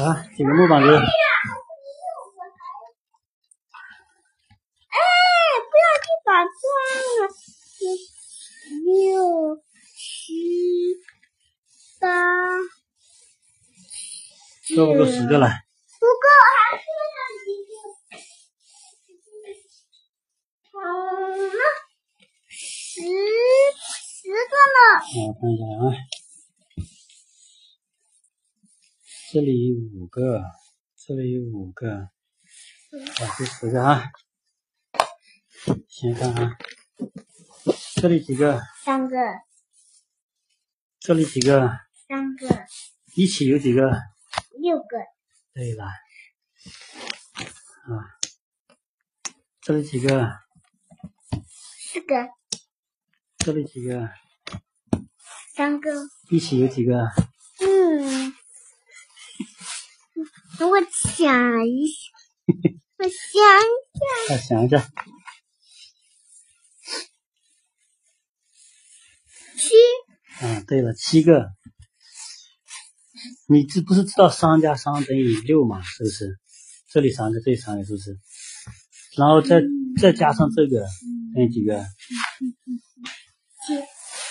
啊，几个木板子？哎，不要去打断了。六、七、八、够不够十个了。不够，还剩下几个？好了，十十个了。我看一下啊，这里五个，这里五个，啊，第十个啊。先看啊，这里几个？三个，这里几个？三个，一起有几个？六个，对了，啊，这里几个？四个，这里几个？三个。一起有几个？嗯，我想一下，我想一下，再想一下，七，啊，对了，七个。你这不是知道三加三等于六嘛？是不是？这里三个，这里三个，是不是？然后再再加上这个，等于几个？七，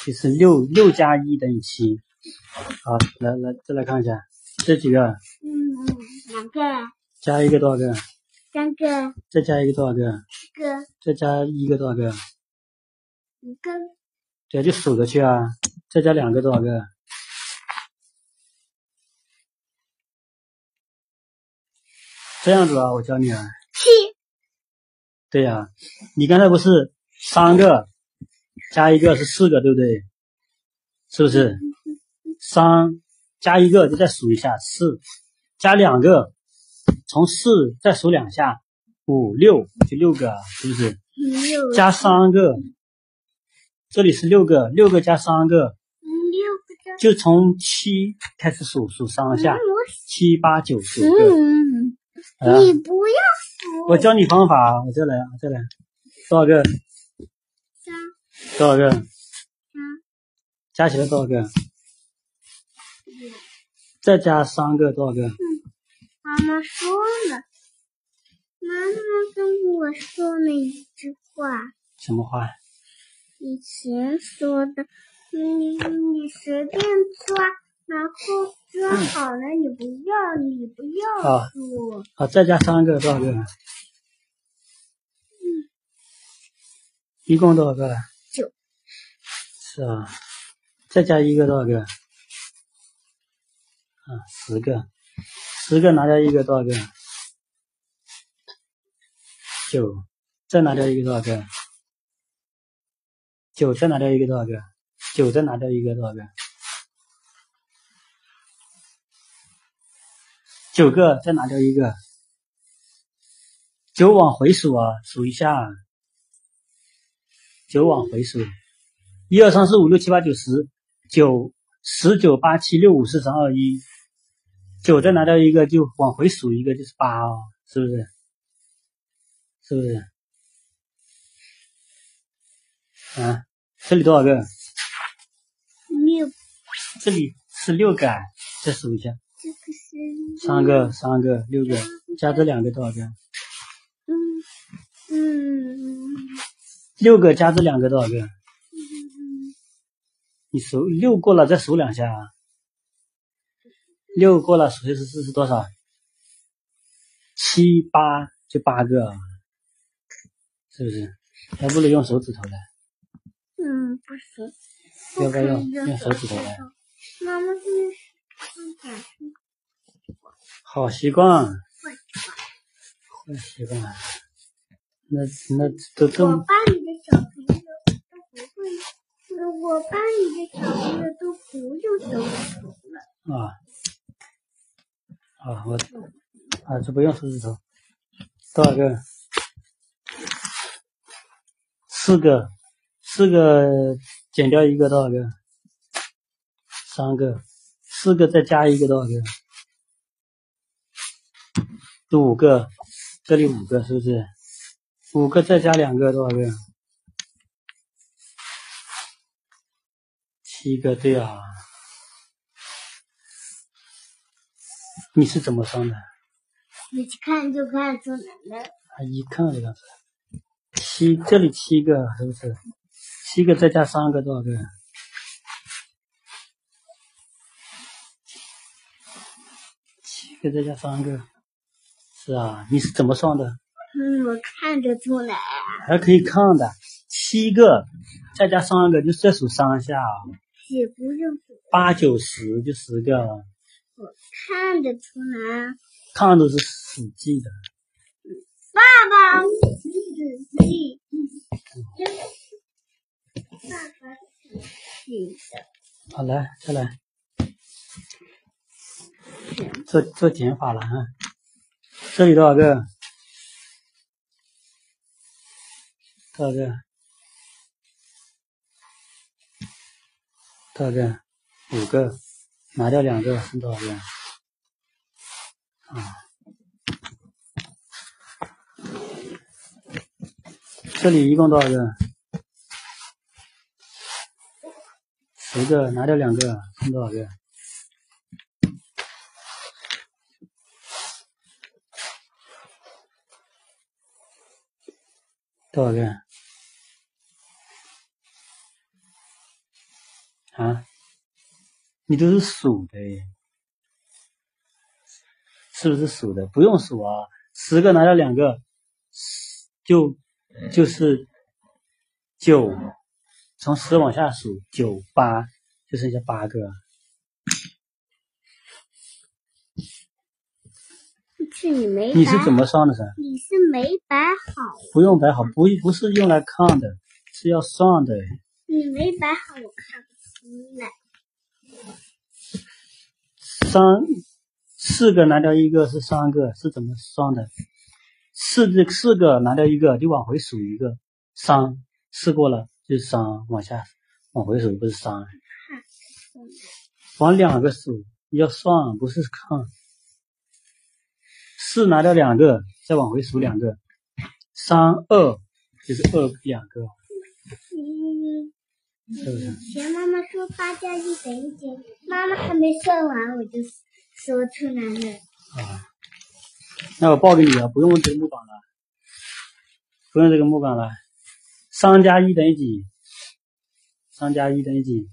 就是六六加一等于七。好，来来，再来看一下这几个，嗯，两个，加一个多少个？三个，再加一个多少个？一个，再加一个多少个？五个，对，就数着去啊。再加两个多少个？这样子啊，我教你啊。七，对呀、你刚才不是三个加一个是四个，对不对？是不是？三加一个就再数一下，四加两个，从四再数两下，五六就六个，是不是？六，加三个，这里是六个，六个加三个，六个，就从七开始数，数三下，嗯七八九九，个。你不要数，我教你方法，我再来，我再来，多少个？三，多少个？三，加起来多少个？再加三个多少个？妈妈说了，妈妈跟我说了一句话，什么话？以前说的，你你随便抓，然后抓好了你不要，你不要啊数，好，再加三个多少个？一共多少个？九。是啊，再加一个多少个？啊，十个，十个拿掉一个多少个？九，再拿掉一个多少个？九再拿掉一个多少个？九再拿掉一个多少个？九个再拿掉一个，九往回数啊，数一下，九往回数，一二三四五六七八九十，九十九八七六五四三二一，九再拿掉一个就往回数一个就是八哦，是不是？是不是？啊，这里多少个？六，这里是六个，啊，再数一下，这个是三个，三个，六个，加这两个多少个？嗯嗯六个加这两个多少个？嗯，你数六过了再数两下啊。六过了数是是是多少？七八就八个啊，是不是？还不如用手指头来，嗯，不行，要不要用用手指头来？妈妈是看展示好习惯，坏坏习惯。那那都这么我班里的小朋友都不会，我班里的小朋友都不用手指头了。啊啊，我啊这不用手指头，多少个？四个，四个减掉一个多少个？三个，四个再加一个多少个？五个，这里五个是不是？五个再加两个多少个？七个，对啊。你是怎么算的？你看就看出来了。啊，一看这个是七，这里七个是不是？七个再加三个多少个？七个再加三个，是啊，你是怎么算的？嗯，我看得出来。还可以看的，七个再加三个，就再数三下，也不用数，八九十就十个，我看得出来。看都是死记的。爸爸，仔细，爸爸仔细的。好，来再来，做做减法了啊。这里多少个？多少个？多少个？五个，拿掉两个，剩多少个？啊，这里一共多少个？十个，拿掉两个，剩多少个？多少个？啊？你都是数的耶，是不是数的？不用数啊，十个拿掉两个，就就是九，从十往下数，九八就剩下八个。是你没你是怎么算的噻？你是没摆好，不用摆好，不不是用来看的，是要算的。你没摆好，我看不出来。三四个拿掉一个是三个，是怎么算的？四这四个拿掉一个就往回数一个，三四过了就是三，往下往回数不是三，往两个数要算，不是看。四拿掉两个，再往回数两个，三二就是二两个，是不是？以前妈妈说八加一等于几，妈妈还没算完我就说出来了。啊，那我报给你啊，不用这个木板了，不用这个木板了。三加一等于几？三加一等于几？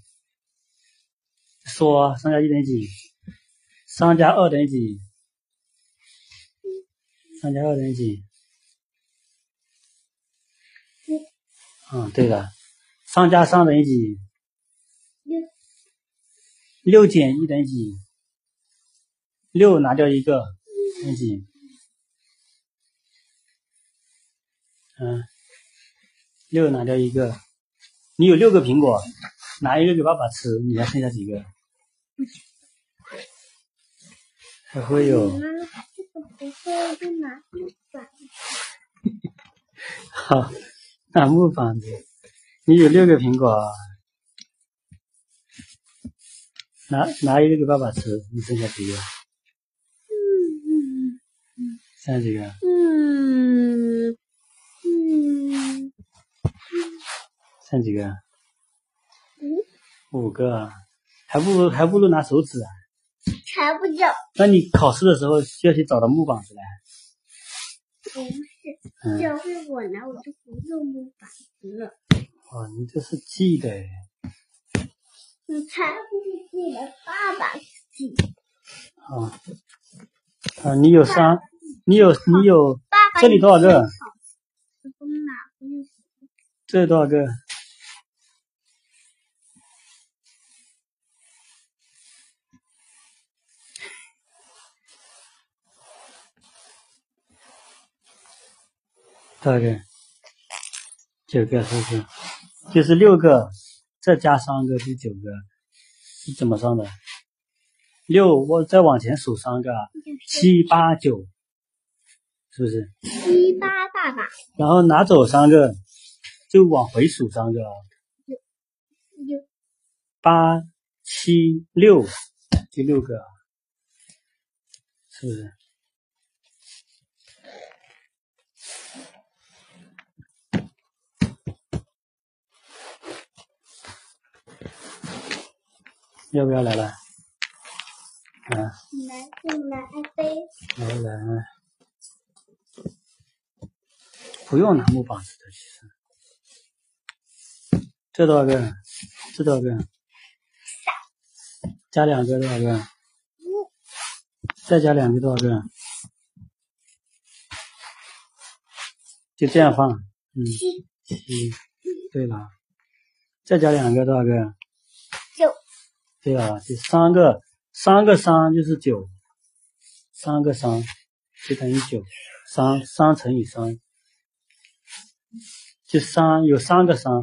说啊三加一等于几？三加二等于几？三加二等于几？嗯，对了，三加三等于几？六六减一等于几？六拿掉一个等于几？嗯，六拿掉一个，你有六个苹果，拿一个给爸爸吃，你还剩下几个？还会有，妈妈这个不会就拿木板。好，拿木板子，你有六个苹果，拿拿一个给爸爸吃，你剩下几个？嗯剩下几个？嗯嗯剩几个？五，五个啊，还不如还不如拿手指啊。才不就那你考试的时候需要去找到木板子来。不是，嗯，这回我拿我就不用木板子了。哇，你这是记的诶你才不是记得爸爸记，啊啊！你有三，你有你有这里多少个？这多少个？多少个？九个是不是？就是六个，再加三个是九个，是怎么算的？六，我再往前数三个啊，七八九，是不是？七八爸爸然后拿走三个，就往回数三个啊，六八七六，第六个啊，是不是？要不要来了？啊，来，进来，爱妃。来来，不用拿木棒子的，其实。这多少个？这多少个？加两个多少个？再加两个多少个？就这样放，嗯，七七。对了，再加两个多少个？九。对啊，就三个，三个三就是九，三个三就等于九，三三乘以三，就三有三个三，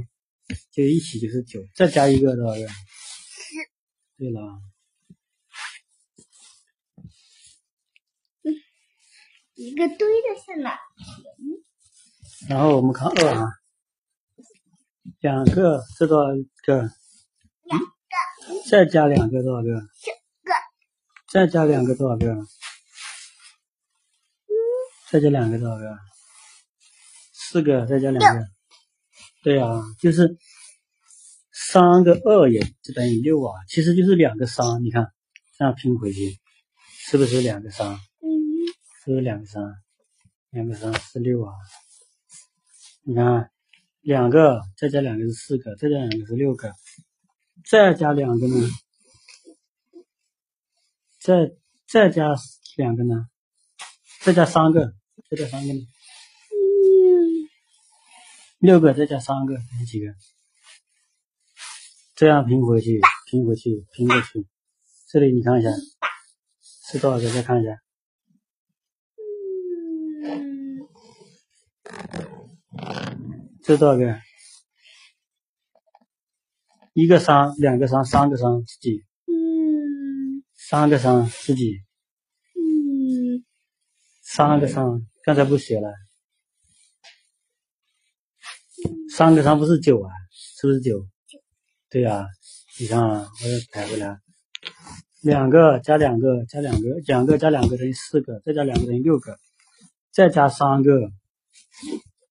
就一起就是九，再加一个多少个？对了，一个堆的是哪，然后我们看二啊，两个这多少个？两个。再加两个多少个？九个。再加两个多少个？再加两个多少个？四个，再加两个。对啊，就是三个二也就等于六啊，其实就是两个三，你看这样拼回去，是不是两个三？嗯，是不是两个三？两个三是六啊。你看，两个再加两个是四个，再加两个是六个，再加两个呢？再再加两个呢？再加三个，再加三个呢？嗯，六个再加三个等于几个？这样拼回去，拼回去，拼过去。这里你看一下是多少个？再看一下，这多少个？一个三，两个三，三个三是几？嗯，三个三是几？嗯，三个三，刚才不写了？三个三不是九啊？是不是九？对呀、你看啊，我要排回来，两个加两个加两个，两个加两个等于四个，再加两个等于六个，再加三个，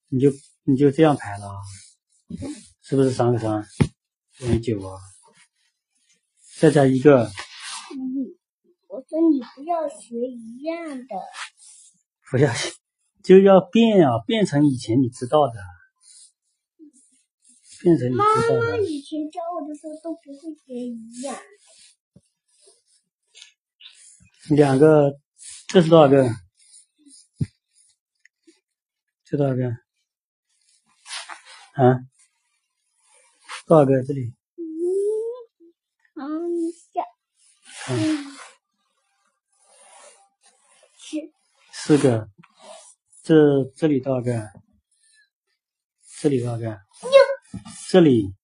你就你就这样排了啊，是不是三个三等于九啊？再加一个，嗯，我说你不要学一样的。不要学就要变啊，变成以前你知道的，变成你妈知道的。妈以前教我的时候都不会学一样。两个，这是多少个？这多少个？啊？多少个？这里嗯，看一下，嗯，是四个。这这里多少个？这里多少个？这里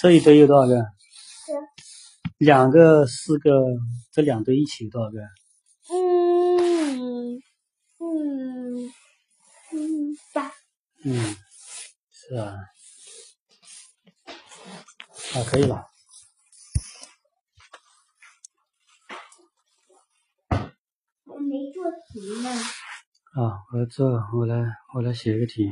这一堆有多少个？两个、四个，这两堆一起有多少个？嗯嗯嗯八嗯，是啊。啊，可以了。我没做题呢。啊，我做我来我来写个题。